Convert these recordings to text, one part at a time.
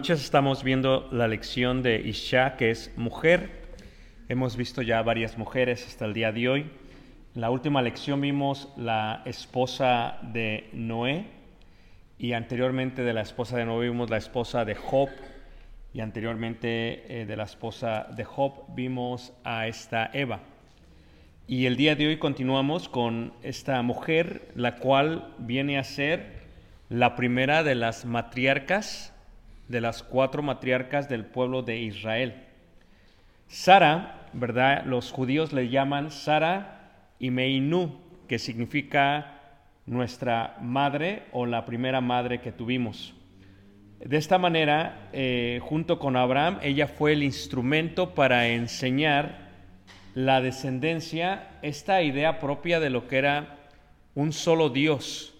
noches, estamos viendo la lección de Isha, que es mujer. Hemos visto ya varias mujeres hasta el día de hoy. En la última lección vimos la esposa de Noé y anteriormente de la esposa de Noé vimos la esposa de Job y anteriormente eh, de la esposa de Job vimos a esta Eva. Y el día de hoy continuamos con esta mujer, la cual viene a ser la primera de las matriarcas, de las cuatro matriarcas del pueblo de Israel. Sara, ¿verdad? Los judíos le llaman Sara y Meinú, que significa nuestra madre o la primera madre que tuvimos. De esta manera, eh, junto con Abraham, ella fue el instrumento para enseñar la descendencia, esta idea propia de lo que era un solo Dios.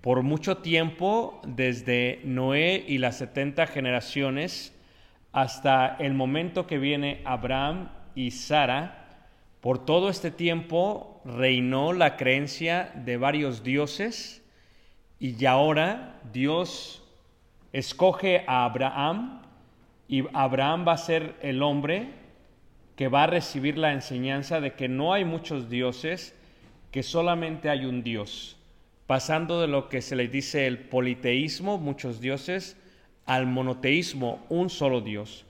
Por mucho tiempo, desde Noé y las 70 generaciones, hasta el momento que viene Abraham y Sara, por todo este tiempo reinó la creencia de varios dioses y ahora Dios escoge a Abraham y Abraham va a ser el hombre que va a recibir la enseñanza de que no hay muchos dioses, que solamente hay un Dios, pasando de lo que se le dice el politeísmo, muchos dioses, al monoteísmo, un solo Dios.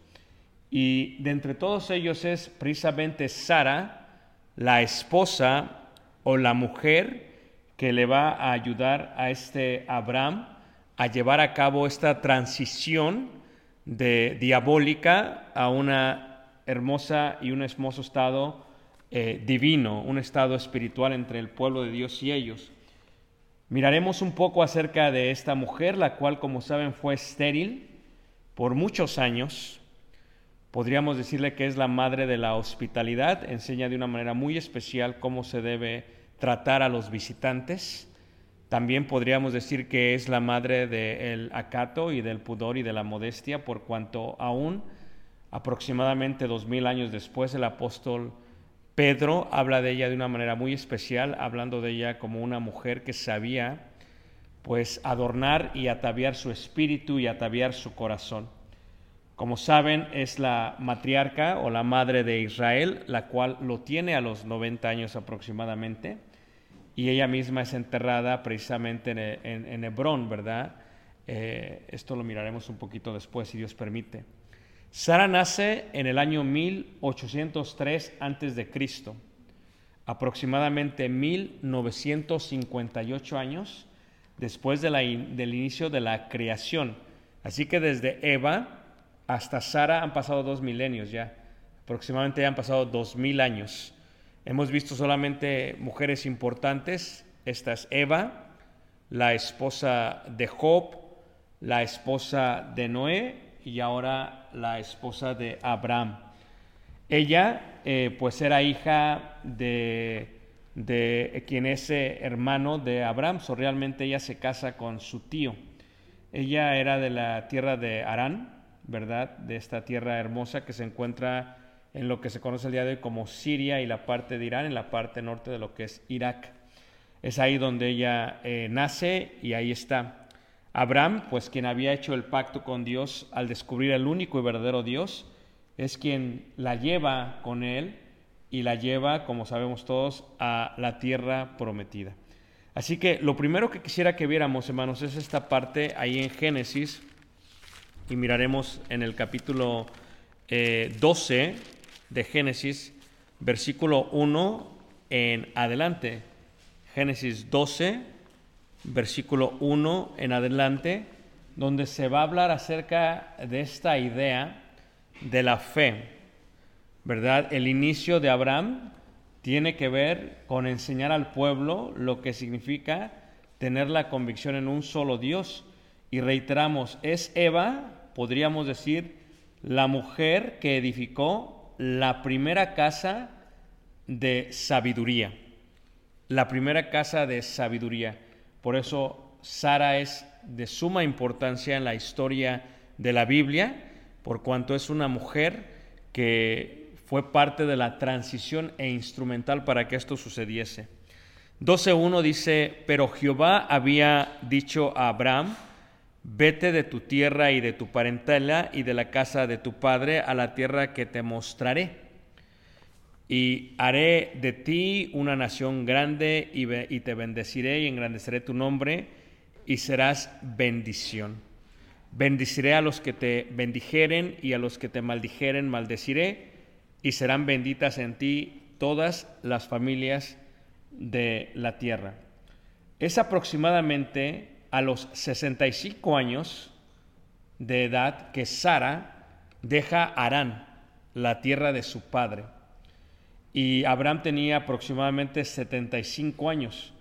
Y de entre todos ellos es precisamente Sara, la esposa o la mujer que le va a ayudar a este Abraham a llevar a cabo esta transición de diabólica a una hermosa y un hermoso estado eh, divino, un estado espiritual entre el pueblo de Dios y ellos. Miraremos un poco acerca de esta mujer, la cual, como saben, fue estéril por muchos años. Podríamos decirle que es la madre de la hospitalidad, enseña de una manera muy especial cómo se debe tratar a los visitantes. También podríamos decir que es la madre del acato y del pudor y de la modestia, por cuanto aún aproximadamente dos mil años después el apóstol Pedro habla de ella de una manera muy especial, hablando de ella como una mujer que sabía pues adornar y ataviar su espíritu y ataviar su corazón. Como saben, es la matriarca o la madre de Israel, la cual lo tiene a los 90 años aproximadamente, y ella misma es enterrada precisamente en, Hebrón, ¿verdad? Eh, esto lo miraremos un poquito después, si Dios permite. Sara nace en el año 1803 antes de Cristo, aproximadamente 1958 años después del inicio de la creación. Así que desde Eva hasta Sara han pasado dos milenios ya, aproximadamente han pasado dos mil años. Hemos visto solamente mujeres importantes, esta es Eva, la esposa de Job, la esposa de Noé y ahora la esposa de Abraham. Ella eh, pues era hija de, de quien es eh, hermano de Abraham, so realmente ella se casa con su tío. Ella era de la tierra de Arán, ¿verdad? De esta tierra hermosa que se encuentra en lo que se conoce el día de hoy como Siria y la parte de Irán, en la parte norte de lo que es Irak. Es ahí donde ella eh, nace y ahí está. Abraham, pues quien había hecho el pacto con Dios al descubrir el único y verdadero Dios, es quien la lleva con él y la lleva, como sabemos todos, a la tierra prometida. Así que lo primero que quisiera que viéramos, hermanos, es esta parte ahí en Génesis y miraremos en el capítulo 12 eh, de Génesis, versículo 1 en adelante. Génesis 12, versículo 1 en adelante, donde se va a hablar acerca de esta idea de la fe, ¿verdad? El inicio de Abraham tiene que ver con enseñar al pueblo lo que significa tener la convicción en un solo Dios. Y reiteramos, es Eva, podríamos decir, la mujer que edificó la primera casa de sabiduría la primera casa de sabiduría. Por eso Sara es de suma importancia en la historia de la Biblia, por cuanto es una mujer que fue parte de la transición e instrumental para que esto sucediese. 12.1 dice, pero Jehová había dicho a Abraham, vete de tu tierra y de tu parentela y de la casa de tu padre a la tierra que te mostraré y haré de ti una nación grande y, te bendeciré y engrandeceré tu nombre y serás bendición. Bendiciré a los que te bendijeren y a los que te maldijeren maldeciré y serán benditas en ti todas las familias de la tierra. Es aproximadamente a los 65 años de edad que Sara deja Arán, la tierra de su padre y Abraham tenía aproximadamente 75 años.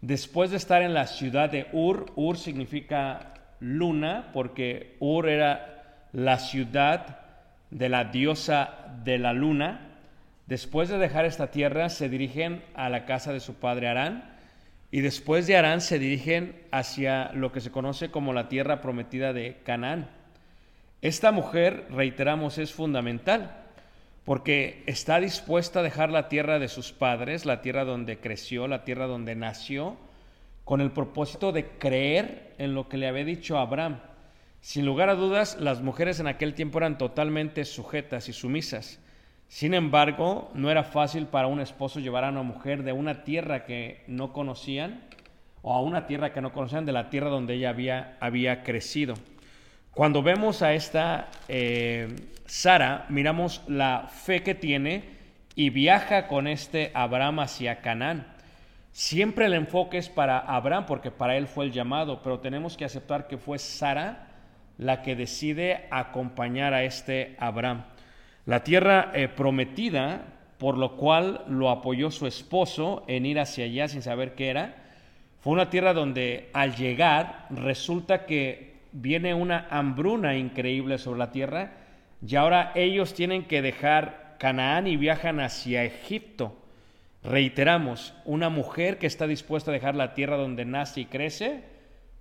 Después de estar en la ciudad de Ur, Ur significa luna, porque Ur era la ciudad de la diosa de la luna. Después de dejar esta tierra, se dirigen a la casa de su padre Arán, y después de Arán se dirigen hacia lo que se conoce como la tierra prometida de Canaán. Esta mujer, reiteramos, es fundamental porque está dispuesta a dejar la tierra de sus padres, la tierra donde creció, la tierra donde nació, con el propósito de creer en lo que le había dicho Abraham. Sin lugar a dudas, las mujeres en aquel tiempo eran totalmente sujetas y sumisas. Sin embargo, no era fácil para un esposo llevar a una mujer de una tierra que no conocían o a una tierra que no conocían, de la tierra donde ella había, había crecido. Cuando vemos a esta eh, Sara, miramos la fe que tiene y viaja con este Abraham hacia Canaán. Siempre el enfoque es para Abraham porque para él fue el llamado, pero tenemos que aceptar que fue Sara la que decide acompañar a este Abraham. La tierra eh, prometida, por lo cual lo apoyó su esposo en ir hacia allá sin saber qué era, fue una tierra donde al llegar resulta que viene una hambruna increíble sobre la tierra y ahora ellos tienen que dejar Canaán y viajan hacia Egipto. Reiteramos, una mujer que está dispuesta a dejar la tierra donde nace y crece,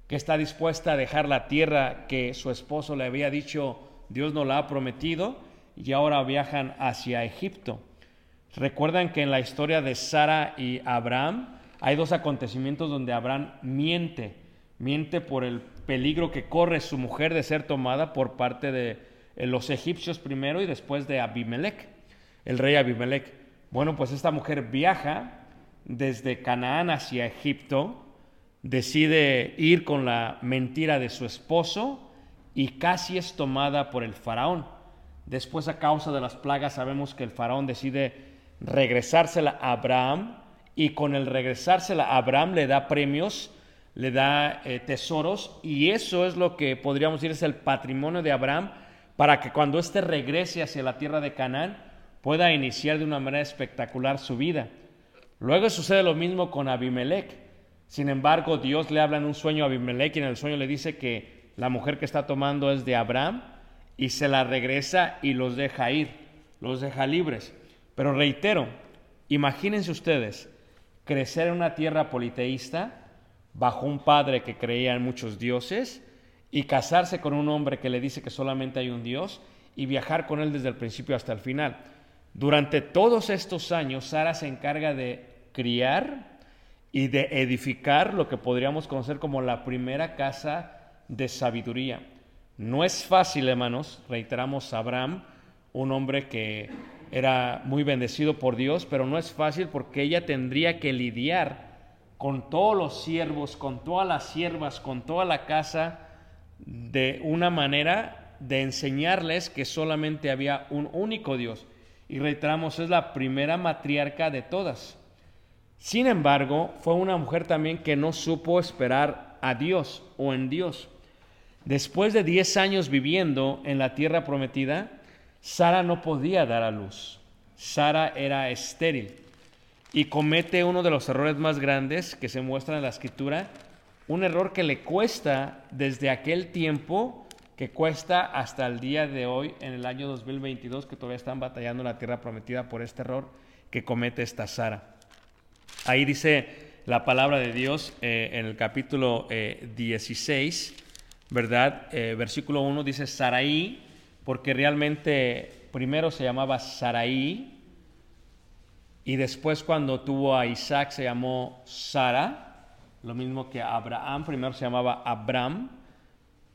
que está dispuesta a dejar la tierra que su esposo le había dicho Dios no la ha prometido y ahora viajan hacia Egipto. Recuerdan que en la historia de Sara y Abraham hay dos acontecimientos donde Abraham miente, miente por el peligro que corre su mujer de ser tomada por parte de eh, los egipcios primero y después de Abimelech, el rey Abimelech. Bueno, pues esta mujer viaja desde Canaán hacia Egipto, decide ir con la mentira de su esposo y casi es tomada por el faraón. Después a causa de las plagas sabemos que el faraón decide regresársela a Abraham y con el regresársela a Abraham le da premios le da eh, tesoros y eso es lo que podríamos decir es el patrimonio de Abraham para que cuando éste regrese hacia la tierra de Canaán pueda iniciar de una manera espectacular su vida. Luego sucede lo mismo con Abimelech. Sin embargo, Dios le habla en un sueño a Abimelech y en el sueño le dice que la mujer que está tomando es de Abraham y se la regresa y los deja ir, los deja libres. Pero reitero, imagínense ustedes crecer en una tierra politeísta bajo un padre que creía en muchos dioses y casarse con un hombre que le dice que solamente hay un Dios y viajar con él desde el principio hasta el final. Durante todos estos años, Sara se encarga de criar y de edificar lo que podríamos conocer como la primera casa de sabiduría. No es fácil, hermanos, reiteramos Abraham, un hombre que era muy bendecido por Dios, pero no es fácil porque ella tendría que lidiar con todos los siervos, con todas las siervas, con toda la casa, de una manera de enseñarles que solamente había un único Dios. Y reiteramos, es la primera matriarca de todas. Sin embargo, fue una mujer también que no supo esperar a Dios o en Dios. Después de 10 años viviendo en la tierra prometida, Sara no podía dar a luz. Sara era estéril y comete uno de los errores más grandes que se muestran en la escritura, un error que le cuesta desde aquel tiempo, que cuesta hasta el día de hoy, en el año 2022, que todavía están batallando la tierra prometida por este error que comete esta Sara. Ahí dice la palabra de Dios eh, en el capítulo 16, eh, ¿verdad? Eh, versículo 1 dice Saraí, porque realmente primero se llamaba Saraí y después cuando tuvo a Isaac se llamó Sara, lo mismo que Abraham, primero se llamaba Abram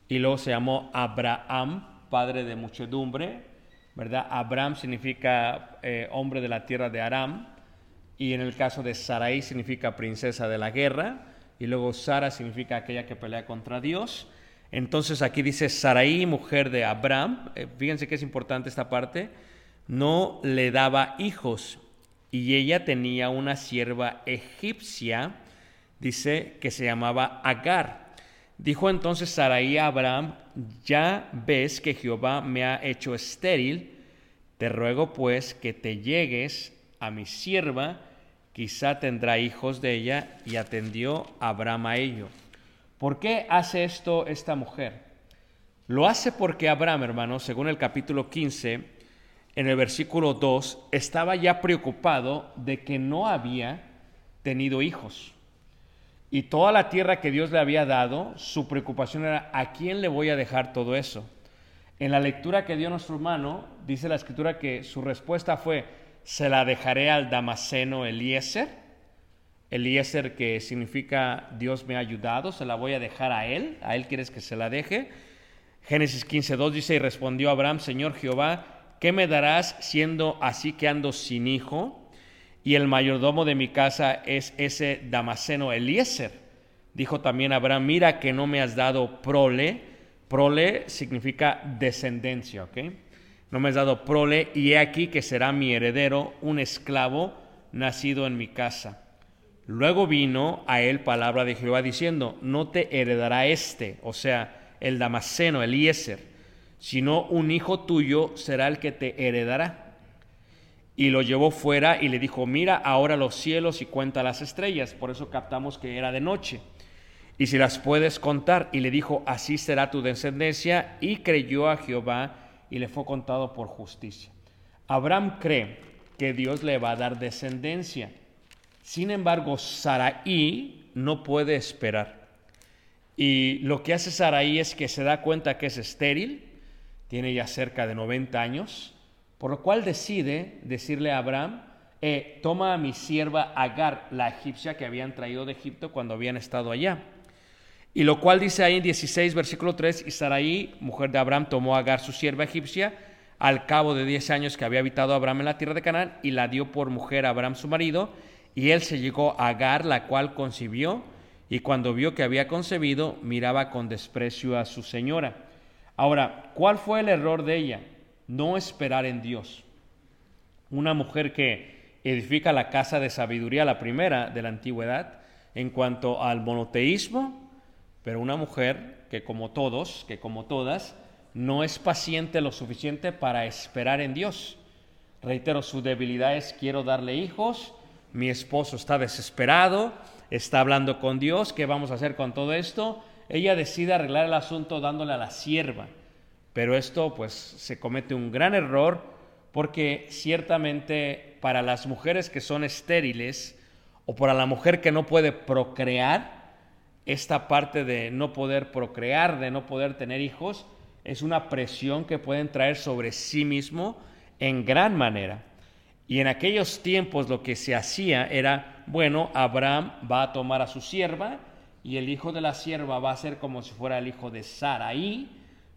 y luego se llamó Abraham, padre de muchedumbre, ¿verdad? Abraham significa hombre de la tierra de Aram y en el caso de Sarai significa princesa de la guerra, y luego Sara significa aquella que pelea contra Dios. Entonces aquí dice Sarai, mujer de Abraham, eh, fíjense que es importante esta parte, no le daba hijos, y ella tenía una sierva egipcia, dice, que se llamaba Agar. Dijo entonces Sarai a Abraham, ya ves que Jehová me ha hecho estéril, te ruego pues que te llegues a mi sierva, quizá tendrá hijos de ella, y atendió Abraham a ello. ¿Por qué hace esto esta mujer? Lo hace porque Abraham, hermano, según el capítulo 15, en el versículo 2, estaba ya preocupado de que no había tenido hijos. Y toda la tierra que Dios le había dado, su preocupación era, ¿a quién le voy a dejar todo eso? En la lectura que dio nuestro hermano, dice la escritura que su respuesta fue, se la dejaré al Damaseno Eliezer. Eliezer que significa Dios me ha ayudado, se la voy a dejar a él, a él quieres que se la deje. Génesis 15.2 dice, y respondió Abraham, Señor Jehová, ¿qué me darás siendo así que ando sin hijo? Y el mayordomo de mi casa es ese Damaseno Eliezer. Dijo también Abraham, mira que no me has dado prole. Prole significa descendencia, ¿ok? no me has dado prole, y he aquí que será mi heredero, un esclavo nacido en mi casa. Luego vino a él palabra de Jehová diciendo, no te heredará este, o sea, el Damaseno, Eliezer, sino un hijo tuyo será el que te heredará. Y lo llevó fuera y le dijo, mira ahora los cielos y cuenta las estrellas. Por eso captamos que era de noche. Y si las puedes contar. Y le dijo, así será tu descendencia. Y creyó a Jehová y le fue contado por justicia. Abraham cree que Dios le va a dar descendencia. Sin embargo, Saraí no puede esperar. Y lo que hace Saraí es que se da cuenta que es estéril, tiene ya cerca de 90 años, por lo cual decide decirle a Abraham, eh, toma a mi sierva Agar, la egipcia que habían traído de Egipto cuando habían estado allá. Y lo cual dice ahí en 16, versículo 3, y Sarai, mujer de Abraham, tomó a Agar, su sierva egipcia, al cabo de 10 años que había habitado Abraham en la tierra de Canaán, y la dio por mujer a Abraham su marido, y él se llegó a Agar, la cual concibió, y cuando vio que había concebido, miraba con desprecio a su señora. Ahora, ¿cuál fue el error de ella? No esperar en Dios. Una mujer que edifica la casa de sabiduría, la primera de la antigüedad, en cuanto al monoteísmo, pero una mujer que como todos, que como todas, no es paciente lo suficiente para esperar en Dios. Reitero, su debilidad es quiero darle hijos, mi esposo está desesperado, está hablando con Dios, ¿qué vamos a hacer con todo esto? Ella decide arreglar el asunto dándole a la sierva, pero esto pues se comete un gran error porque ciertamente para las mujeres que son estériles o para la mujer que no puede procrear, esta parte de no poder procrear, de no poder tener hijos, es una presión que pueden traer sobre sí mismo en gran manera. Y en aquellos tiempos lo que se hacía era, bueno, Abraham va a tomar a su sierva y el hijo de la sierva va a ser como si fuera el hijo de Saraí,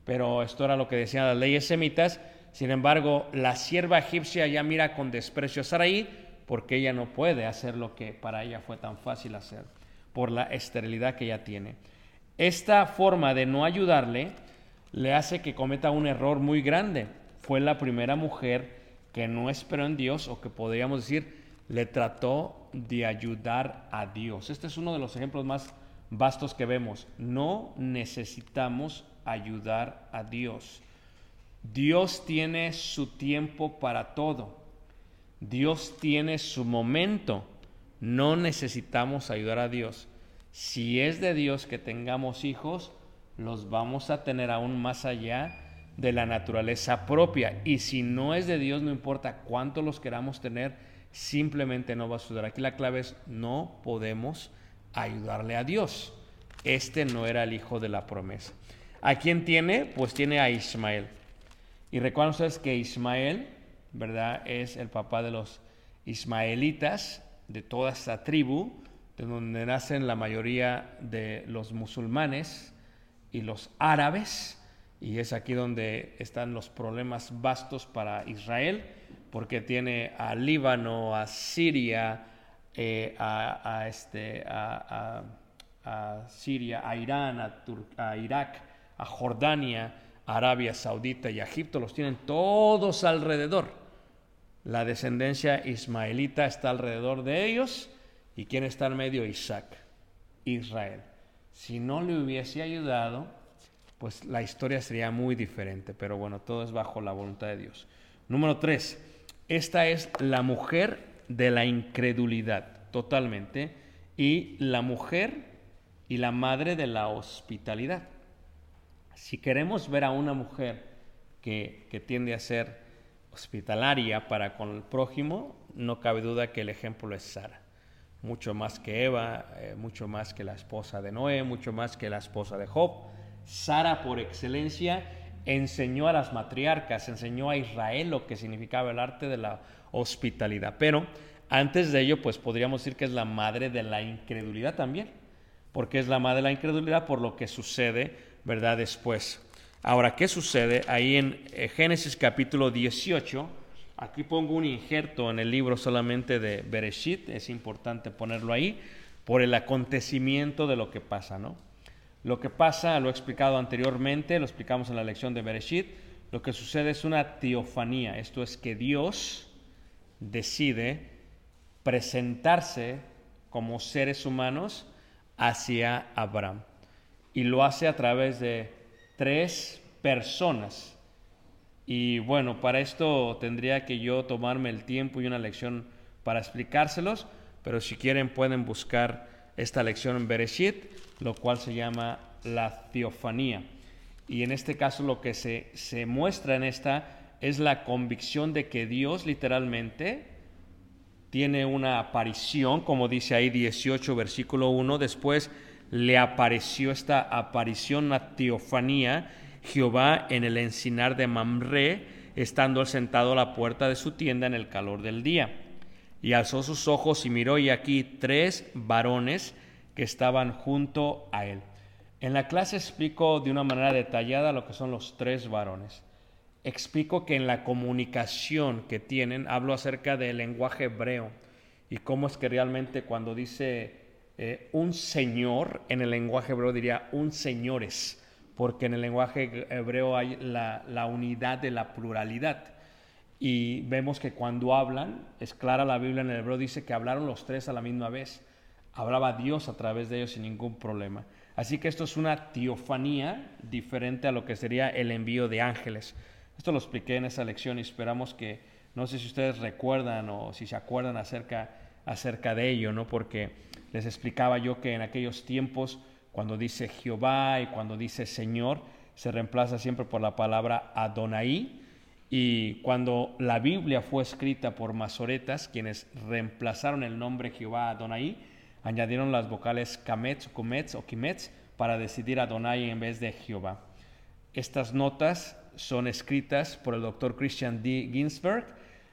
pero esto era lo que decían las leyes semitas. Sin embargo, la sierva egipcia ya mira con desprecio a Saraí porque ella no puede hacer lo que para ella fue tan fácil hacer por la esterilidad que ella tiene. Esta forma de no ayudarle le hace que cometa un error muy grande. Fue la primera mujer que no esperó en Dios o que podríamos decir le trató de ayudar a Dios. Este es uno de los ejemplos más vastos que vemos. No necesitamos ayudar a Dios. Dios tiene su tiempo para todo. Dios tiene su momento no necesitamos ayudar a Dios. Si es de Dios que tengamos hijos, los vamos a tener aún más allá de la naturaleza propia. Y si no es de Dios, no importa cuánto los queramos tener, simplemente no va a suceder. Aquí la clave es no podemos ayudarle a Dios. Este no era el hijo de la promesa. ¿A quién tiene? Pues tiene a Ismael. Y recuerden ustedes que Ismael, ¿verdad? Es el papá de los ismaelitas de toda esta tribu, de donde nacen la mayoría de los musulmanes y los árabes, y es aquí donde están los problemas vastos para Israel, porque tiene a Líbano, a Siria, eh, a, este, a, Siria, a Irán, a, Irak, a Jordania, Arabia Saudita y Egipto, los tienen todos alrededor. La descendencia ismaelita está alrededor de ellos. ¿Y quién está en medio? Isaac, Israel. Si no le hubiese ayudado, pues la historia sería muy diferente. Pero bueno, todo es bajo la voluntad de Dios. Número tres, esta es la mujer de la incredulidad, totalmente. Y la mujer y la madre de la hospitalidad. Si queremos ver a una mujer que, que tiende a ser hospitalaria para con el prójimo, no cabe duda que el ejemplo es Sara. Mucho más que Eva, eh, mucho más que la esposa de Noé, mucho más que la esposa de Job. Sara por excelencia enseñó a las matriarcas, enseñó a Israel lo que significaba el arte de la hospitalidad. Pero antes de ello, pues podríamos decir que es la madre de la incredulidad también, porque es la madre de la incredulidad por lo que sucede, ¿verdad? Después. Ahora, ¿qué sucede? Ahí en eh, Génesis capítulo 18, aquí pongo un injerto en el libro solamente de Bereshit, es importante ponerlo ahí, por el acontecimiento de lo que pasa, ¿no? Lo que pasa, lo he explicado anteriormente, lo explicamos en la lección de Bereshit, lo que sucede es una teofanía, esto es que Dios decide presentarse como seres humanos hacia Abraham y lo hace a través de tres personas. Y bueno, para esto tendría que yo tomarme el tiempo y una lección para explicárselos, pero si quieren pueden buscar esta lección en Bereshit, lo cual se llama la teofanía. Y en este caso lo que se, se muestra en esta es la convicción de que Dios literalmente tiene una aparición, como dice ahí 18 versículo 1, después le apareció esta aparición, una teofanía, Jehová en el encinar de Mamre, estando sentado a la puerta de su tienda en el calor del día. Y alzó sus ojos y miró y aquí tres varones que estaban junto a él. En la clase explico de una manera detallada lo que son los tres varones. Explico que en la comunicación que tienen hablo acerca del lenguaje hebreo y cómo es que realmente cuando dice eh, un señor, en el lenguaje hebreo diría un señores, porque en el lenguaje hebreo hay la, la unidad de la pluralidad. Y vemos que cuando hablan, es clara la Biblia en el hebreo, dice que hablaron los tres a la misma vez. Hablaba Dios a través de ellos sin ningún problema. Así que esto es una teofanía diferente a lo que sería el envío de ángeles. Esto lo expliqué en esa lección y esperamos que, no sé si ustedes recuerdan o si se acuerdan acerca, acerca de ello, ¿no? Porque Les explicaba yo que en aquellos tiempos, cuando dice Jehová y cuando dice Señor, se reemplaza siempre por la palabra Adonai. Y cuando la Biblia fue escrita por masoretas, quienes reemplazaron el nombre Jehová Adonai, añadieron las vocales kametz, kumetz o kimetz para decidir Adonai en vez de Jehová. Estas notas son escritas por el doctor Christian D. Ginsberg,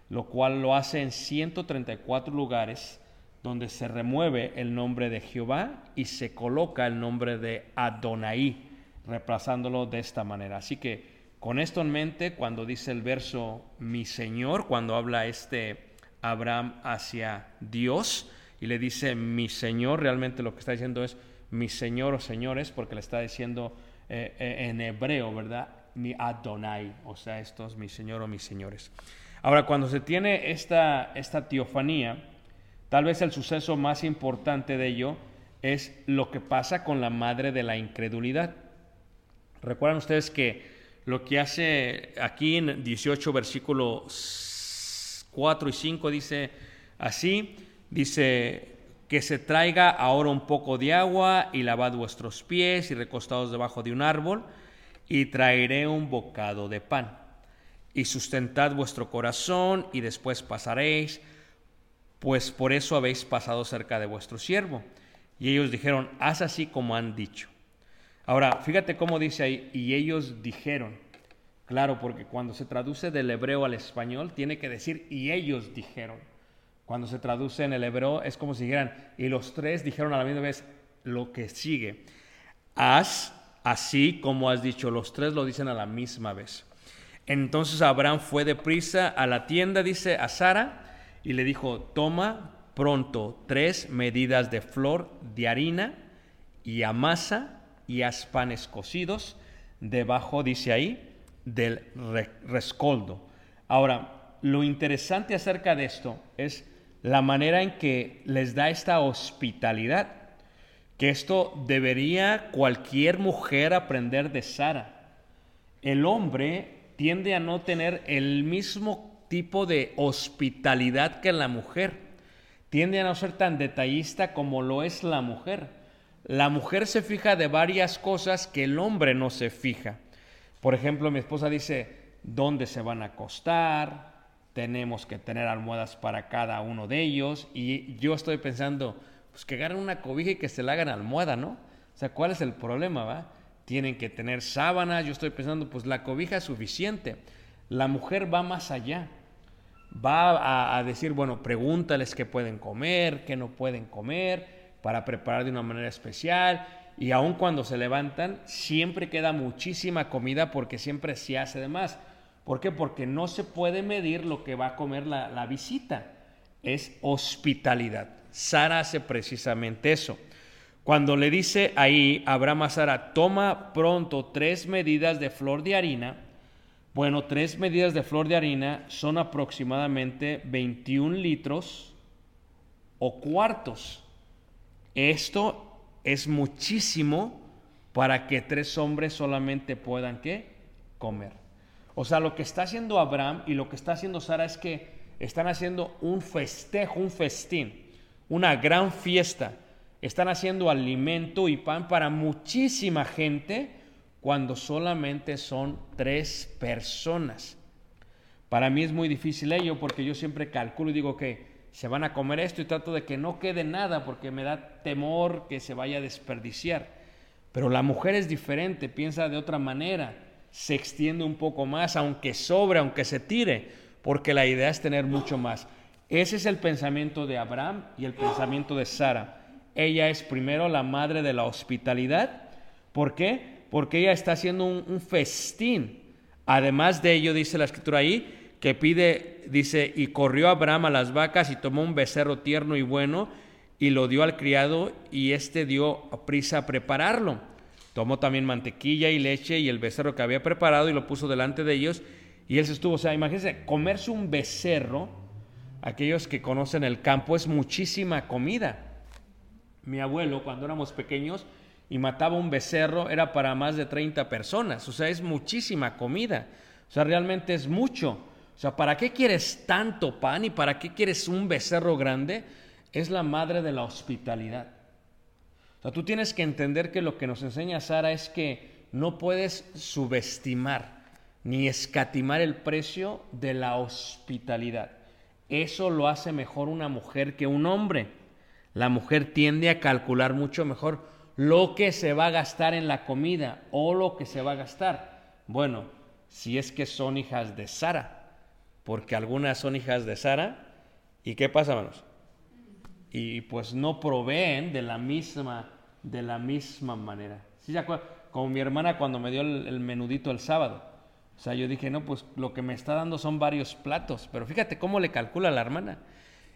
lo cual lo hace en 134 lugares donde se remueve el nombre de Jehová y se coloca el nombre de Adonai, reemplazándolo de esta manera. Así que con esto en mente, cuando dice el verso mi Señor, cuando habla este Abraham hacia Dios y le dice mi Señor, realmente lo que está diciendo es mi Señor o señores, porque le está diciendo eh, eh, en hebreo, ¿verdad? Mi Adonai, o sea, estos mi Señor o mis señores. Ahora, cuando se tiene esta, esta tal vez el suceso más importante de ello es lo que pasa con la madre de la incredulidad. Recuerdan ustedes que lo que hace aquí en 18 versículos 4 y 5 dice así, dice que se traiga ahora un poco de agua y lavad vuestros pies y recostados debajo de un árbol y traeré un bocado de pan y sustentad vuestro corazón y después pasaréis, pues por eso habéis pasado cerca de vuestro siervo. Y ellos dijeron, haz así como han dicho. Ahora, fíjate cómo dice ahí, y ellos dijeron. Claro, porque cuando se traduce del hebreo al español, tiene que decir, y ellos dijeron. Cuando se traduce en el hebreo, es como si dijeran, y los tres dijeron a la misma vez lo que sigue. Haz así como has dicho, los tres lo dicen a la misma vez. Entonces Abraham fue deprisa a la tienda, dice a Sara, y le dijo, toma pronto tres medidas de flor de harina y amasa y haz panes cocidos debajo, dice ahí, del rescoldo. Ahora, lo interesante acerca de esto es la manera en que les da esta hospitalidad, que esto debería cualquier mujer aprender de Sara. El hombre tiende a no tener el mismo tipo de hospitalidad que la mujer, tiende a no ser tan detallista como lo es la mujer. La mujer se fija de varias cosas que el hombre no se fija. Por ejemplo, mi esposa dice, ¿dónde se van a acostar? Tenemos que tener almohadas para cada uno de ellos. Y yo estoy pensando, pues que agarren una cobija y que se la hagan almohada, ¿no? O sea, ¿cuál es el problema, va? Tienen que tener sábanas. Yo estoy pensando, pues la cobija es suficiente. La mujer va más allá. Va a, a decir, bueno, pregúntales qué pueden comer, qué no pueden comer, para preparar de una manera especial y aun cuando se levantan, siempre queda muchísima comida porque siempre se hace de más. ¿Por qué? Porque no se puede medir lo que va a comer la, visita. Es hospitalidad. Sara hace precisamente eso. Cuando le dice ahí Abraham a Sara, toma pronto tres medidas de flor de harina, bueno, tres medidas de flor de harina son aproximadamente 21 litros o cuartos. Esto es muchísimo para que tres hombres solamente puedan ¿qué? comer. O sea, lo que está haciendo Abraham y lo que está haciendo Sara es que están haciendo un festejo, un festín, una gran fiesta. Están haciendo alimento y pan para muchísima gente cuando solamente son tres personas. Para mí es muy difícil ello porque yo siempre calculo y digo que se van a comer esto y trato de que no quede nada porque me da temor que se vaya a desperdiciar. Pero la mujer es diferente, piensa de otra manera, se extiende un poco más, aunque sobre, aunque se tire, porque la idea es tener mucho más. Ese es el pensamiento de Abraham y el pensamiento de Sara. Ella es primero la madre de la hospitalidad. ¿Por qué? Porque ella está haciendo un, un festín. Además de ello, dice la escritura ahí, que pide, dice, y corrió Abraham a las vacas y tomó un becerro tierno y bueno y lo dio al criado y éste dio prisa a prepararlo. Tomó también mantequilla y leche y el becerro que había preparado y lo puso delante de ellos y él se estuvo, o sea, imagínense, comerse un becerro, aquellos que conocen el campo, es muchísima comida. Mi abuelo, cuando éramos pequeños y mataba un becerro, era para más de 30 personas, o sea, es muchísima comida, o sea, realmente es mucho. O sea, ¿para qué quieres tanto pan y para qué quieres un becerro grande? es la madre de la hospitalidad. O sea, tú tienes que entender que lo que nos enseña Sara es que no puedes subestimar ni escatimar el precio de la hospitalidad. Eso lo hace mejor una mujer que un hombre. La mujer tiende a calcular mucho mejor lo que se va a gastar en la comida o lo que se va a gastar. Bueno, si es que son hijas de Sara, porque algunas son hijas de Sara, ¿y qué pasa, hermanos? Y pues no proveen de la misma, de la misma manera. ¿Sí se Como mi hermana cuando me dio el menudito el sábado o sea, yo dije, no, pues lo que me está dando son varios platos, pero fíjate cómo le calcula la hermana.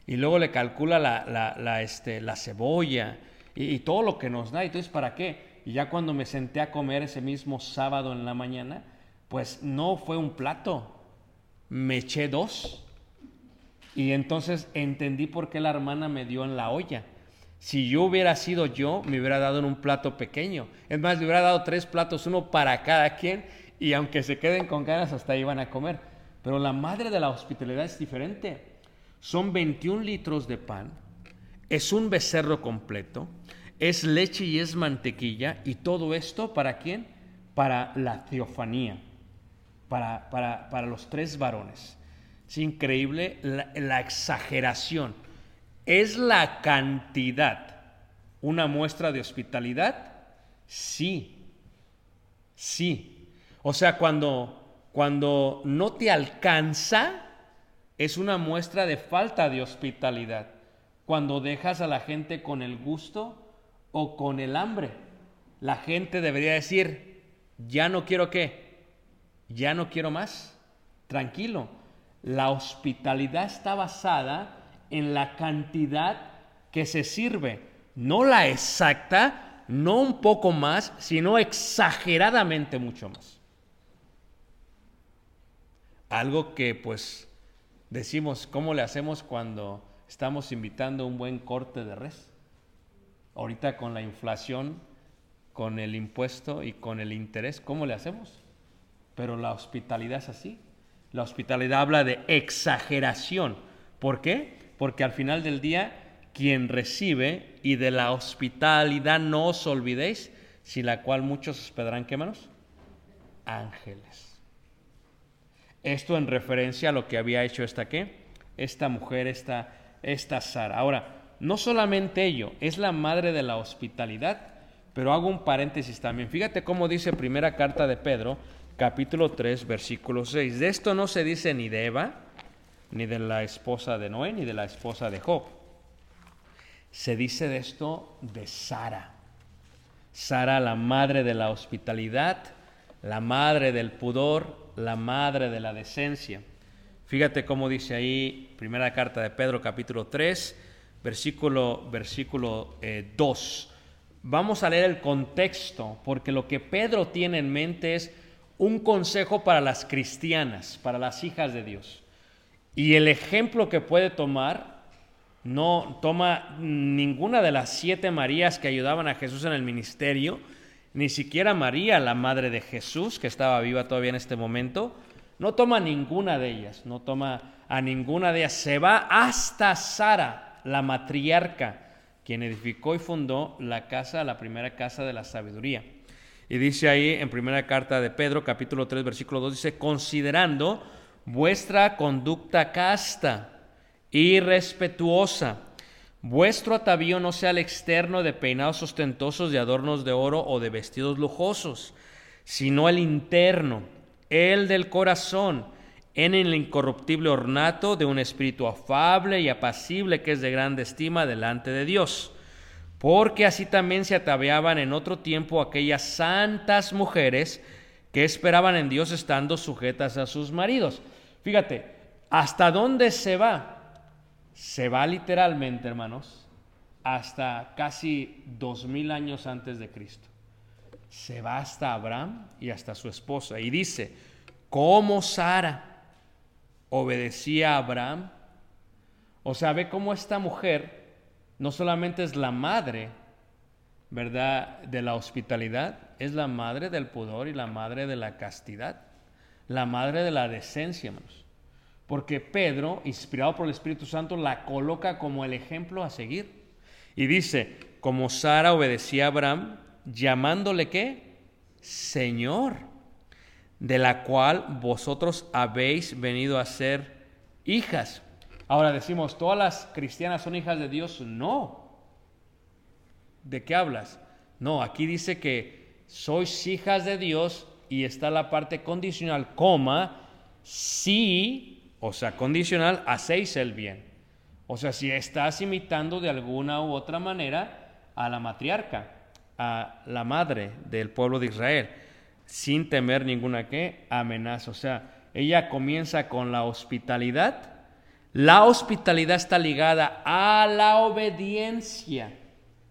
Y luego le calcula la, la, la, este, la cebolla y, todo lo que nos da. Entonces, ¿para qué? Y ya cuando me senté a comer ese mismo sábado en la mañana, pues no fue un plato, me eché dos. Y entonces entendí por qué la hermana me dio en la olla. Si yo hubiera sido yo, me hubiera dado en un plato pequeño. Es más, le hubiera dado tres platos, uno para cada quien, y aunque se queden con ganas, hasta ahí van a comer. Pero la madre de la hospitalidad es diferente. Son 21 litros de pan, es un becerro completo, es leche y es mantequilla, y todo esto para quién? Para la teofanía, para, para, para los tres varones. Es increíble la, exageración. ¿Es la cantidad una muestra de hospitalidad? Sí, sí, o sea, cuando, cuando no te alcanza, es una muestra de falta de hospitalidad. Cuando dejas a la gente con el gusto o con el hambre. La gente debería decir, ya no quiero qué, ya no quiero más. Tranquilo. La hospitalidad está basada en la cantidad que se sirve, no la exacta, no un poco más, sino exageradamente mucho más. Algo que pues decimos, ¿cómo le hacemos cuando estamos invitando un buen corte de res? Ahorita con la inflación, con el impuesto y con el interés, ¿cómo le hacemos? Pero la hospitalidad es así. La hospitalidad habla de exageración. ¿Por qué? Porque al final del día, quien recibe, y de la hospitalidad no os olvidéis, sin la cual muchos hospedarán, ¿qué manos? Ángeles. Esto en referencia a lo que había hecho esta qué? Esta mujer, esta, esta Sara. Ahora, no solamente ello, es la madre de la hospitalidad, pero hago un paréntesis también. Fíjate cómo dice primera carta de Pedro, capítulo 3, versículo 6. De esto no se dice ni de Eva, ni de la esposa de Noé, ni de la esposa de Job. Se dice de esto de Sara. Sara, la madre de la hospitalidad, la madre del pudor, la madre de la decencia. Fíjate cómo dice ahí, primera carta de Pedro, capítulo 3, versículo, versículo 2. Eh, Vamos a leer el contexto, porque lo que Pedro tiene en mente es un consejo para las cristianas, para las hijas de Dios. Y el ejemplo que puede tomar no toma ninguna de las siete Marías que ayudaban a Jesús en el ministerio, ni siquiera María, la madre de Jesús, que estaba viva todavía en este momento, no toma ninguna de ellas, no toma a ninguna de ellas. Se va hasta Sara, la matriarca, quien edificó y fundó la casa, la primera casa de la sabiduría. Y dice ahí en primera carta de Pedro, capítulo 3, versículo 2, dice, considerando vuestra conducta casta y respetuosa Vuestro atavío no sea el externo de peinados ostentosos, de adornos de oro o de vestidos lujosos, sino el interno, el del corazón, en el incorruptible ornato de un espíritu afable y apacible que es de grande estima delante de Dios. Porque así también se ataviaban en otro tiempo aquellas santas mujeres que esperaban en Dios estando sujetas a sus maridos. Fíjate, ¿hasta dónde se va? se va literalmente, hermanos, hasta casi dos mil años antes de Cristo. Se va hasta Abraham y hasta su esposa. Y dice, ¿cómo Sara obedecía a Abraham? O sea, ve cómo esta mujer no solamente es la madre, ¿verdad?, de la hospitalidad, es la madre del pudor y la madre de la castidad, la madre de la decencia, hermanos. porque Pedro, inspirado por el Espíritu Santo, la coloca como el ejemplo a seguir. Y dice, como Sara obedecía a Abraham, llamándole qué? Señor, de la cual vosotros habéis venido a ser hijas. Ahora decimos, ¿todas las cristianas son hijas de Dios? No. ¿De qué hablas? No, aquí dice que sois hijas de Dios y está la parte condicional, coma, si o sea, condicional, hacéis el bien. O sea, si estás imitando de alguna u otra manera a la matriarca, a la madre del pueblo de Israel, sin temer ninguna que amenaza. O sea, ella comienza con la hospitalidad. La hospitalidad está ligada a la obediencia.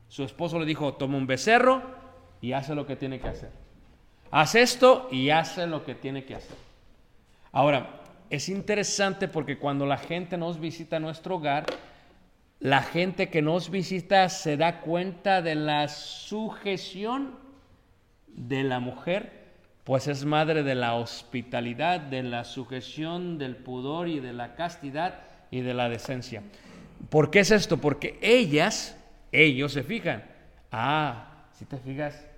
Su esposo le dijo, toma un becerro y hace lo que tiene que hacer. Haz esto y hace lo que tiene que hacer. Ahora, es interesante porque cuando la gente nos visita a nuestro hogar, la gente que nos visita se da cuenta de la sujeción de la mujer, pues es madre de la hospitalidad, de la sujeción, del pudor y de la castidad y de la decencia. ¿Por qué es esto? Porque ellas, ellos se fijan. Ah, si te fijas,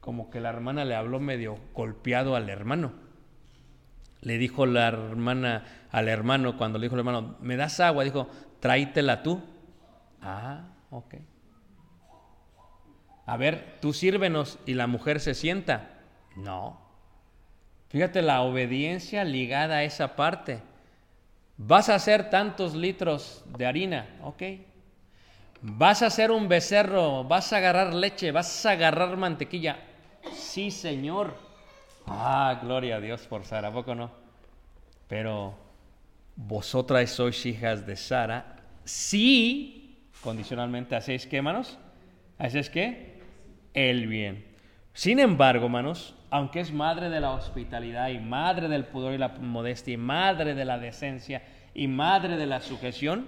como que la hermana le habló medio golpeado al hermano le dijo la hermana al hermano, cuando le dijo el hermano, ¿me das agua? Dijo, tráitela tú. Ah, ok. A ver, tú sírvenos y la mujer se sienta. No. Fíjate la obediencia ligada a esa parte. Vas a hacer tantos litros de harina, ok. Vas a hacer un becerro, vas a agarrar leche, vas a agarrar mantequilla. Sí, Señor. Ah, gloria a Dios por Sara, ¿a poco no? Pero vosotras sois hijas de Sara, si condicionalmente hacéis qué, hermanos? ¿Hacéis qué? El bien. Sin embargo, hermanos, aunque es madre de la hospitalidad y madre del pudor y la modestia y madre de la decencia y madre de la sujeción,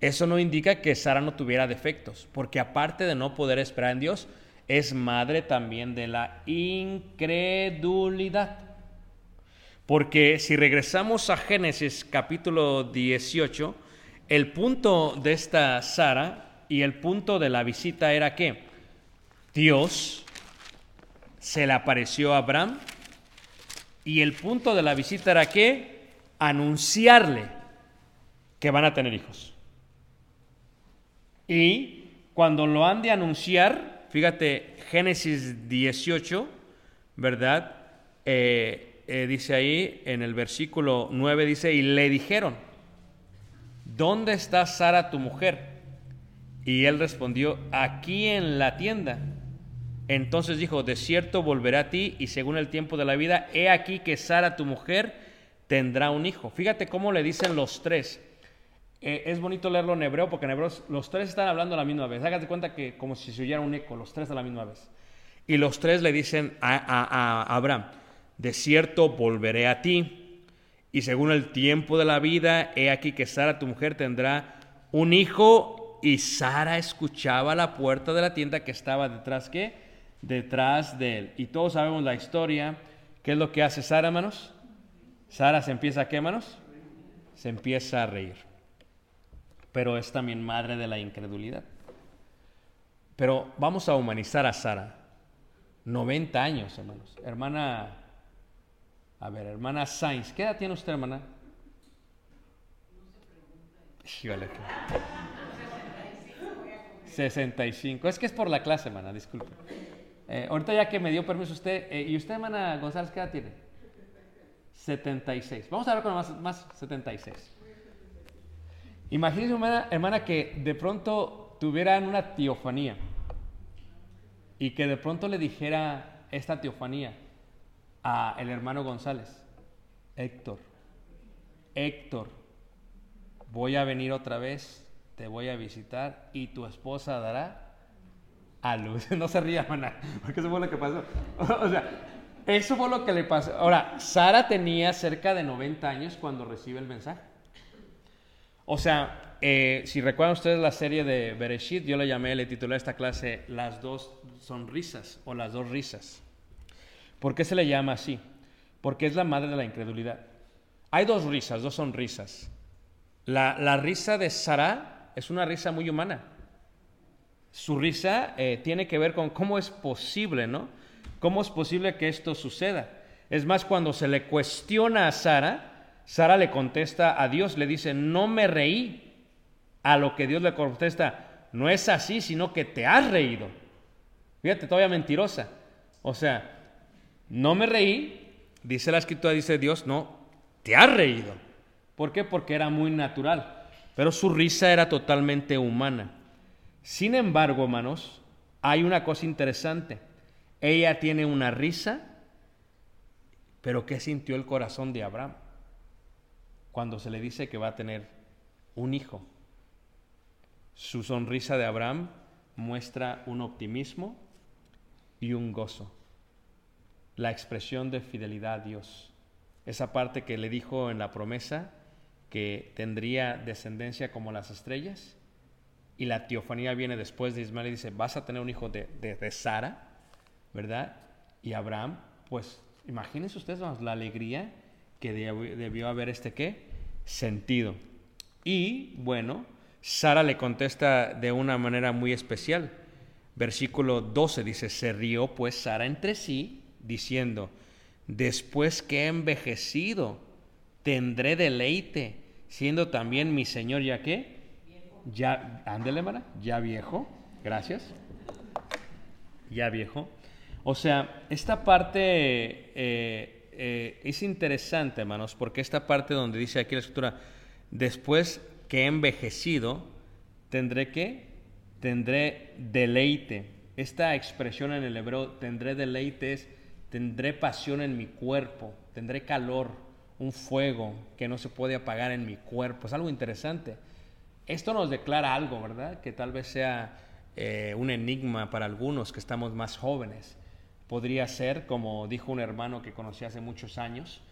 eso no indica que Sara no tuviera defectos, porque aparte de no poder esperar en Dios, es madre también de la incredulidad. Porque si regresamos a Génesis capítulo 18, el punto de esta Sara y el punto de la visita era que Dios se le apareció a Abraham y el punto de la visita era que anunciarle que van a tener hijos. Y cuando lo han de anunciar, Fíjate, Génesis 18, ¿verdad? Eh, eh, dice ahí en el versículo 9, dice, y le dijeron, ¿dónde está Sara tu mujer? Y él respondió, aquí en la tienda. Entonces dijo, de cierto volveré a ti y según el tiempo de la vida, he aquí que Sara tu mujer tendrá un hijo. Fíjate cómo le dicen los tres. Eh, es bonito leerlo en hebreo porque en hebreo los tres están hablando a la misma vez. Hágate cuenta que como si se oyera un eco, los tres a la misma vez. Y los tres le dicen a, Abraham, de cierto volveré a ti. Y según el tiempo de la vida, he aquí que Sara, tu mujer, tendrá un hijo. Y Sara escuchaba la puerta de la tienda que estaba detrás, ¿qué? Detrás de él. Y todos sabemos la historia. ¿Qué es lo que hace Sara, hermanos? Sara se empieza a qué, hermanos? Se empieza a reír pero es también madre de la incredulidad. Pero vamos a humanizar a Sara. 90 años, hermanos. Hermana, a ver, hermana Sainz, ¿qué edad tiene usted, hermana? Híjole. 65. Es que es por la clase, hermana, disculpe. Eh, ahorita ya que me dio permiso usted, eh, ¿y usted, hermana González, qué edad tiene? 76. Vamos a ver con más, más 76. Imagínense, hermana, hermana, que de pronto tuvieran una teofanía y que de pronto le dijera esta teofanía a el hermano González, Héctor, Héctor, voy a venir otra vez, te voy a visitar y tu esposa dará luz. No se ría, hermana, porque eso fue lo que pasó. o sea, eso fue lo que le pasó. Ahora, Sara tenía cerca de 90 años cuando recibe el mensaje. O sea, eh, si recuerdan ustedes la serie de Bereshit, yo le llamé, le titulé a esta clase Las dos sonrisas o las dos risas. ¿Por qué se le llama así? Porque es la madre de la incredulidad. Hay dos risas, dos sonrisas. La, la risa de Sara es una risa muy humana. Su risa eh, tiene que ver con cómo es posible, ¿no? ¿Cómo es posible que esto suceda? Es más, cuando se le cuestiona a Sara, Sara le contesta a Dios, le dice, no me reí. A lo que Dios le contesta, no es así, sino que te has reído. Fíjate, todavía mentirosa. O sea, no me reí, dice la escritura, dice Dios, no, te has reído. ¿Por qué? Porque era muy natural. Pero su risa era totalmente humana. Sin embargo, hermanos, hay una cosa interesante. Ella tiene una risa, pero ¿qué sintió el corazón de Abraham cuando se le dice que va a tener un hijo? Su sonrisa de Abraham muestra un optimismo y un gozo. La expresión de fidelidad a Dios. Esa parte que le dijo en la promesa que tendría descendencia como las estrellas y la teofanía viene después de Ismael y dice, vas a tener un hijo de, de, Sara, ¿verdad? Y Abraham, pues imagínense ustedes la alegría que debió haber este qué sentido. Y bueno, Sara le contesta de una manera muy especial. Versículo 12 dice, se rió pues Sara entre sí, diciendo, después que he envejecido, tendré deleite, siendo también mi Señor ya que ya, ándele, hermana, ya viejo, gracias. Ya viejo. O sea, esta parte eh, eh, es interesante, hermanos, porque esta parte donde dice aquí la escritura, después que he envejecido, tendré que, tendré deleite. Esta expresión en el hebreo, tendré deleite, es, tendré pasión en mi cuerpo, tendré calor, un fuego que no se puede apagar en mi cuerpo. Es algo interesante. Esto nos declara algo, ¿verdad? Que tal vez sea eh, un enigma para algunos que estamos más jóvenes. Podría ser, como dijo un hermano que conocí hace muchos años,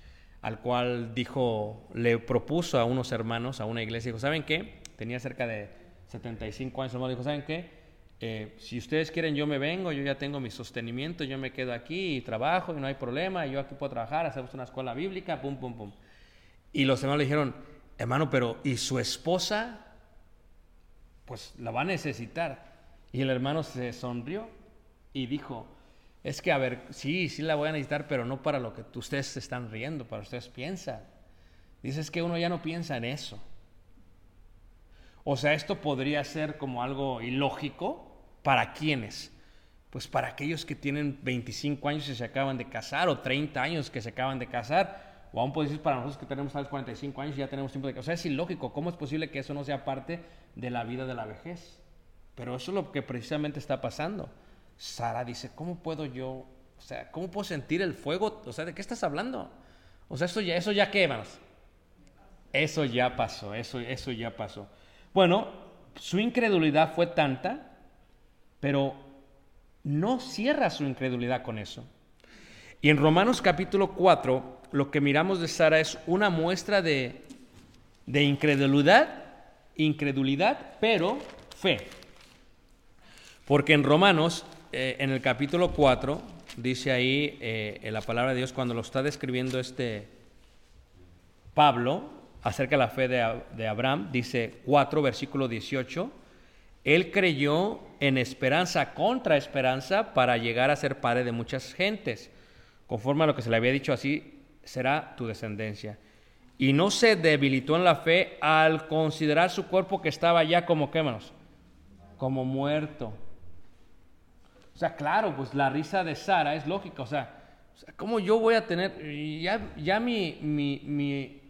al cual dijo, le propuso a unos hermanos, a una iglesia, dijo, ¿saben qué? Tenía cerca de 75 años, hermano, dijo, ¿saben qué? Eh, si ustedes quieren, yo me vengo, yo ya tengo mi sostenimiento, yo me quedo aquí y trabajo y no hay problema, yo aquí puedo trabajar, hacemos una escuela bíblica, pum, pum, pum. Y los hermanos le dijeron, hermano, pero ¿y su esposa? Pues la va a necesitar. Y el hermano se sonrió y dijo, es que a ver, sí, sí la voy a necesitar, pero no para lo que ustedes se están riendo, para ustedes piensan. Dices que uno ya no piensa en eso. O sea, esto podría ser como algo ilógico para quienes. Pues para aquellos que tienen 25 años y se acaban de casar o 30 años que se acaban de casar, o aún puede decir para nosotros que tenemos tal 45 años y ya tenemos tiempo de... O sea, es ilógico. ¿Cómo es posible que eso no sea parte de la vida de la vejez? Pero eso es lo que precisamente está pasando. Sara dice, ¿cómo puedo yo, o sea, cómo puedo sentir el fuego? O sea, ¿de qué estás hablando? O sea, eso ya, eso ya qué, hermanos. Eso ya pasó, eso, eso ya pasó. Bueno, su incredulidad fue tanta, pero no cierra su incredulidad con eso. Y en Romanos capítulo 4, lo que miramos de Sara es una muestra de, incredulidad, incredulidad, pero fe. Porque en Romanos, eh, en el capítulo 4, dice ahí eh, en la palabra de Dios, cuando lo está describiendo este Pablo acerca de la fe de, de Abraham, dice 4, versículo 18, él creyó en esperanza contra esperanza para llegar a ser padre de muchas gentes, conforme a lo que se le había dicho así, será tu descendencia. Y no se debilitó en la fe al considerar su cuerpo que estaba ya como, ¿qué? Como muerto. O sea, claro, pues la risa de Sara es lógica. O sea, ¿cómo yo voy a tener, ya, ya mi, mi, mi,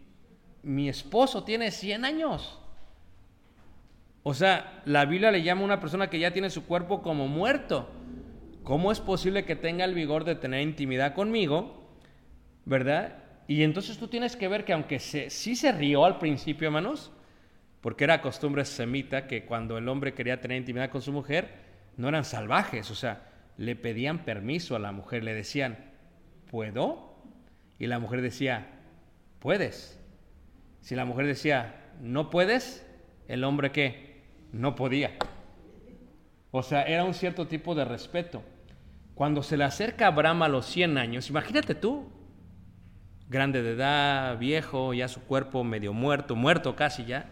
mi esposo tiene 100 años? O sea, la Biblia le llama a una persona que ya tiene su cuerpo como muerto. ¿Cómo es posible que tenga el vigor de tener intimidad conmigo ¿verdad? Y entonces tú tienes que ver que aunque se, sí se rió al principio, hermanos, porque era costumbre semita que cuando el hombre quería tener intimidad con su mujer, no eran salvajes, o sea, le pedían permiso a la mujer, le decían, ¿puedo? Y la mujer decía, puedes. Si la mujer decía, no puedes, el hombre qué? No podía. O sea, era un cierto tipo de respeto. Cuando se le acerca a Abraham a los 100 años, imagínate tú, grande de edad, viejo, ya su cuerpo medio muerto, muerto casi ya,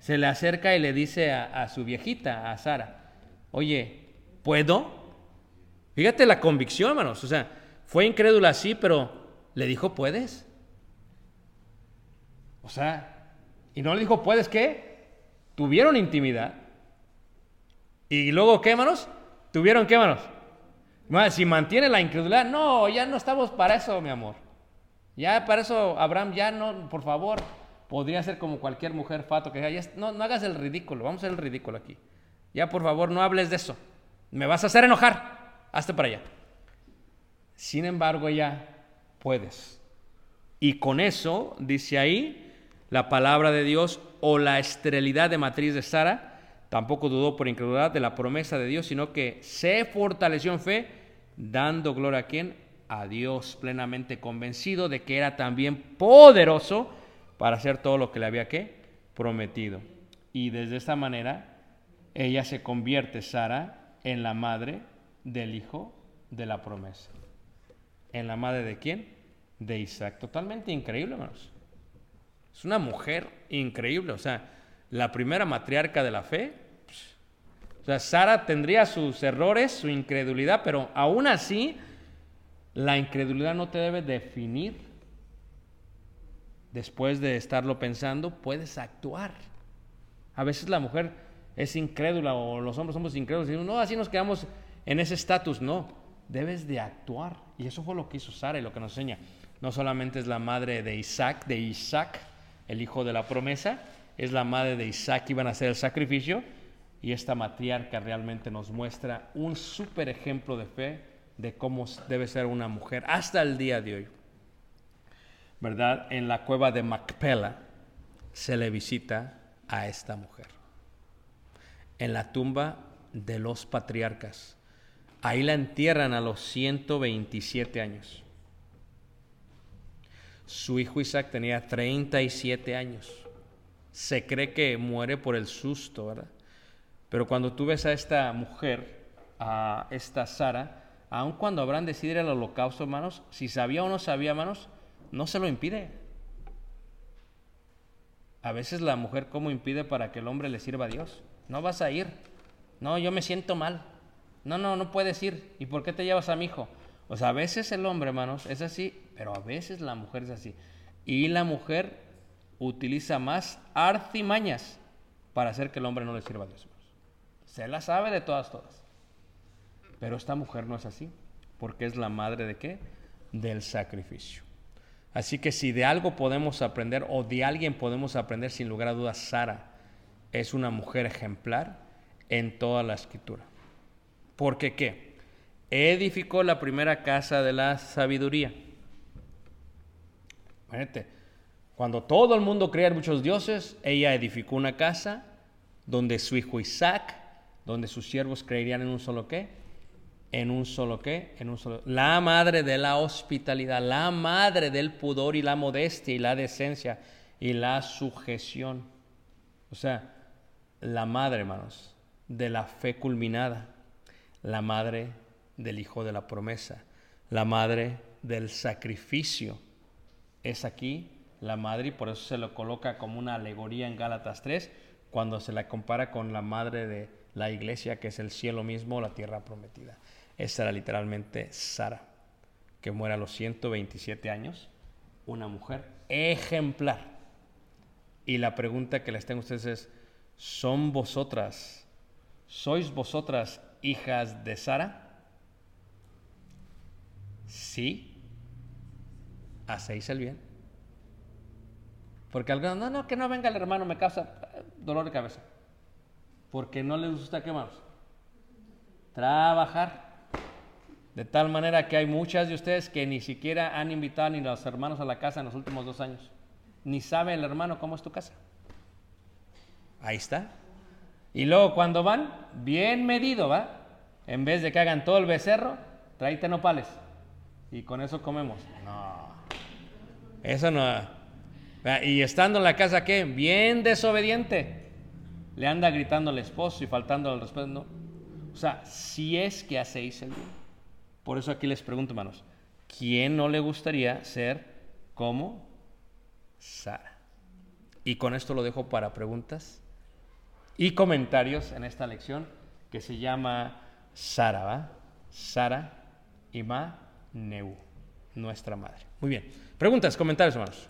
se le acerca y le dice a, su viejita, a Sara, oye, ¿puedo? Fíjate la convicción, hermanos. O sea, fue incrédula sí, pero le dijo, ¿puedes? O sea, y no le dijo, ¿puedes qué? Tuvieron intimidad. Y luego, ¿qué, hermanos? ¿Tuvieron qué, hermanos? Si mantiene la incredulidad, no, ya no estamos para eso, mi amor. Ya para eso, Abraham, ya no, por favor, podría ser como cualquier mujer fato que diga, no, no hagas el ridículo, vamos a hacer el ridículo aquí. Ya, por favor, no hables de eso. Me vas a hacer enojar. Hazte para allá. Sin embargo, ella puedes. Y con eso, dice ahí, la palabra de Dios o la esterilidad de matriz de Sara, tampoco dudó por incredulidad de la promesa de Dios, sino que se fortaleció en fe, dando gloria a quien? A Dios, plenamente convencido de que era también poderoso para hacer todo lo que le había que prometido. Y desde esta manera, ella se convierte, Sara, en la madre del hijo de la promesa. ¿En la madre de quién? De Isaac. Totalmente increíble, hermanos. Es una mujer increíble. O sea, la primera matriarca de la fe. Pues, o sea, Sara tendría sus errores, su incredulidad, pero aún así, la incredulidad no te debe definir. Después de estarlo pensando, puedes actuar. A veces la mujer es incrédula o los hombres somos incrédulos y no, así nos quedamos en ese estatus. No, debes de actuar. Y eso fue lo que hizo Sara y lo que nos enseña. No solamente es la madre de Isaac, de Isaac, el hijo de la promesa, es la madre de Isaac, iban a hacer el sacrificio, y esta matriarca realmente nos muestra un súper ejemplo de fe de cómo debe ser una mujer hasta el día de hoy. ¿Verdad? En la cueva de Macpela se le visita a esta mujer. En la tumba de los patriarcas Ahí la entierran a los 127 años. Su hijo Isaac tenía 37 años. Se cree que muere por el susto, ¿verdad? Pero cuando tú ves a esta mujer, a esta Sara, aun cuando Abraham decide ir al holocausto, hermanos, si sabía o no sabía, hermanos, no se lo impide. A veces la mujer, ¿cómo impide para que el hombre le sirva a Dios? No vas a ir. No, yo me siento mal. No, no, no puedes ir. ¿Y por qué te llevas a mi hijo? O sea, a veces el hombre, hermanos, es así, pero a veces la mujer es así. Y la mujer utiliza más artimañas para hacer que el hombre no le sirva a Dios. Se la sabe de todas, todas. Pero esta mujer no es así, porque es la madre de qué? Del sacrificio. Así que si de algo podemos aprender o de alguien podemos aprender, sin lugar a dudas, Sara es una mujer ejemplar en toda la escritura. Porque qué? Edificó la primera casa de la sabiduría. Cuando todo el mundo creía en muchos dioses, ella edificó una casa donde su hijo Isaac, donde sus siervos creerían en un solo qué, en un solo qué, en un solo. La madre de la hospitalidad, la madre del pudor y la modestia y la decencia y la sujeción. O sea, la madre, hermanos, de la fe culminada la madre del hijo de la promesa, la madre del sacrificio. Es aquí la madre y por eso se lo coloca como una alegoría en Gálatas 3 cuando se la compara con la madre de la iglesia que es el cielo mismo, la tierra prometida. Esa era literalmente Sara, que muere a los 127 años, una mujer ejemplar. Y la pregunta que les tengo a ustedes es, ¿son vosotras, sois vosotras hijas de Sara? Sí, hacéis el bien. Porque algunos, no, no, que no venga el hermano, me causa dolor de cabeza. Porque no les gusta qué más. Trabajar. De tal manera que hay muchas de ustedes que ni siquiera han invitado ni los hermanos a la casa en los últimos dos años. Ni sabe el hermano cómo es tu casa. Ahí está. Y luego cuando van, bien medido, ¿va? En vez de que hagan todo el becerro, tráete nopales. Y con eso comemos. No. Eso no. Y estando en la casa, ¿qué? Bien desobediente. Le anda gritando al esposo y faltando al respeto. No. O sea, si es que hacéis el bien. Por eso aquí les pregunto, hermanos, ¿quién no le gustaría ser como Sara? Y con esto lo dejo para preguntas y comentarios en esta lección que se llama Sara, ¿va? Sara Ima Neu, nuestra madre. Muy bien. Preguntas, comentarios, hermanos.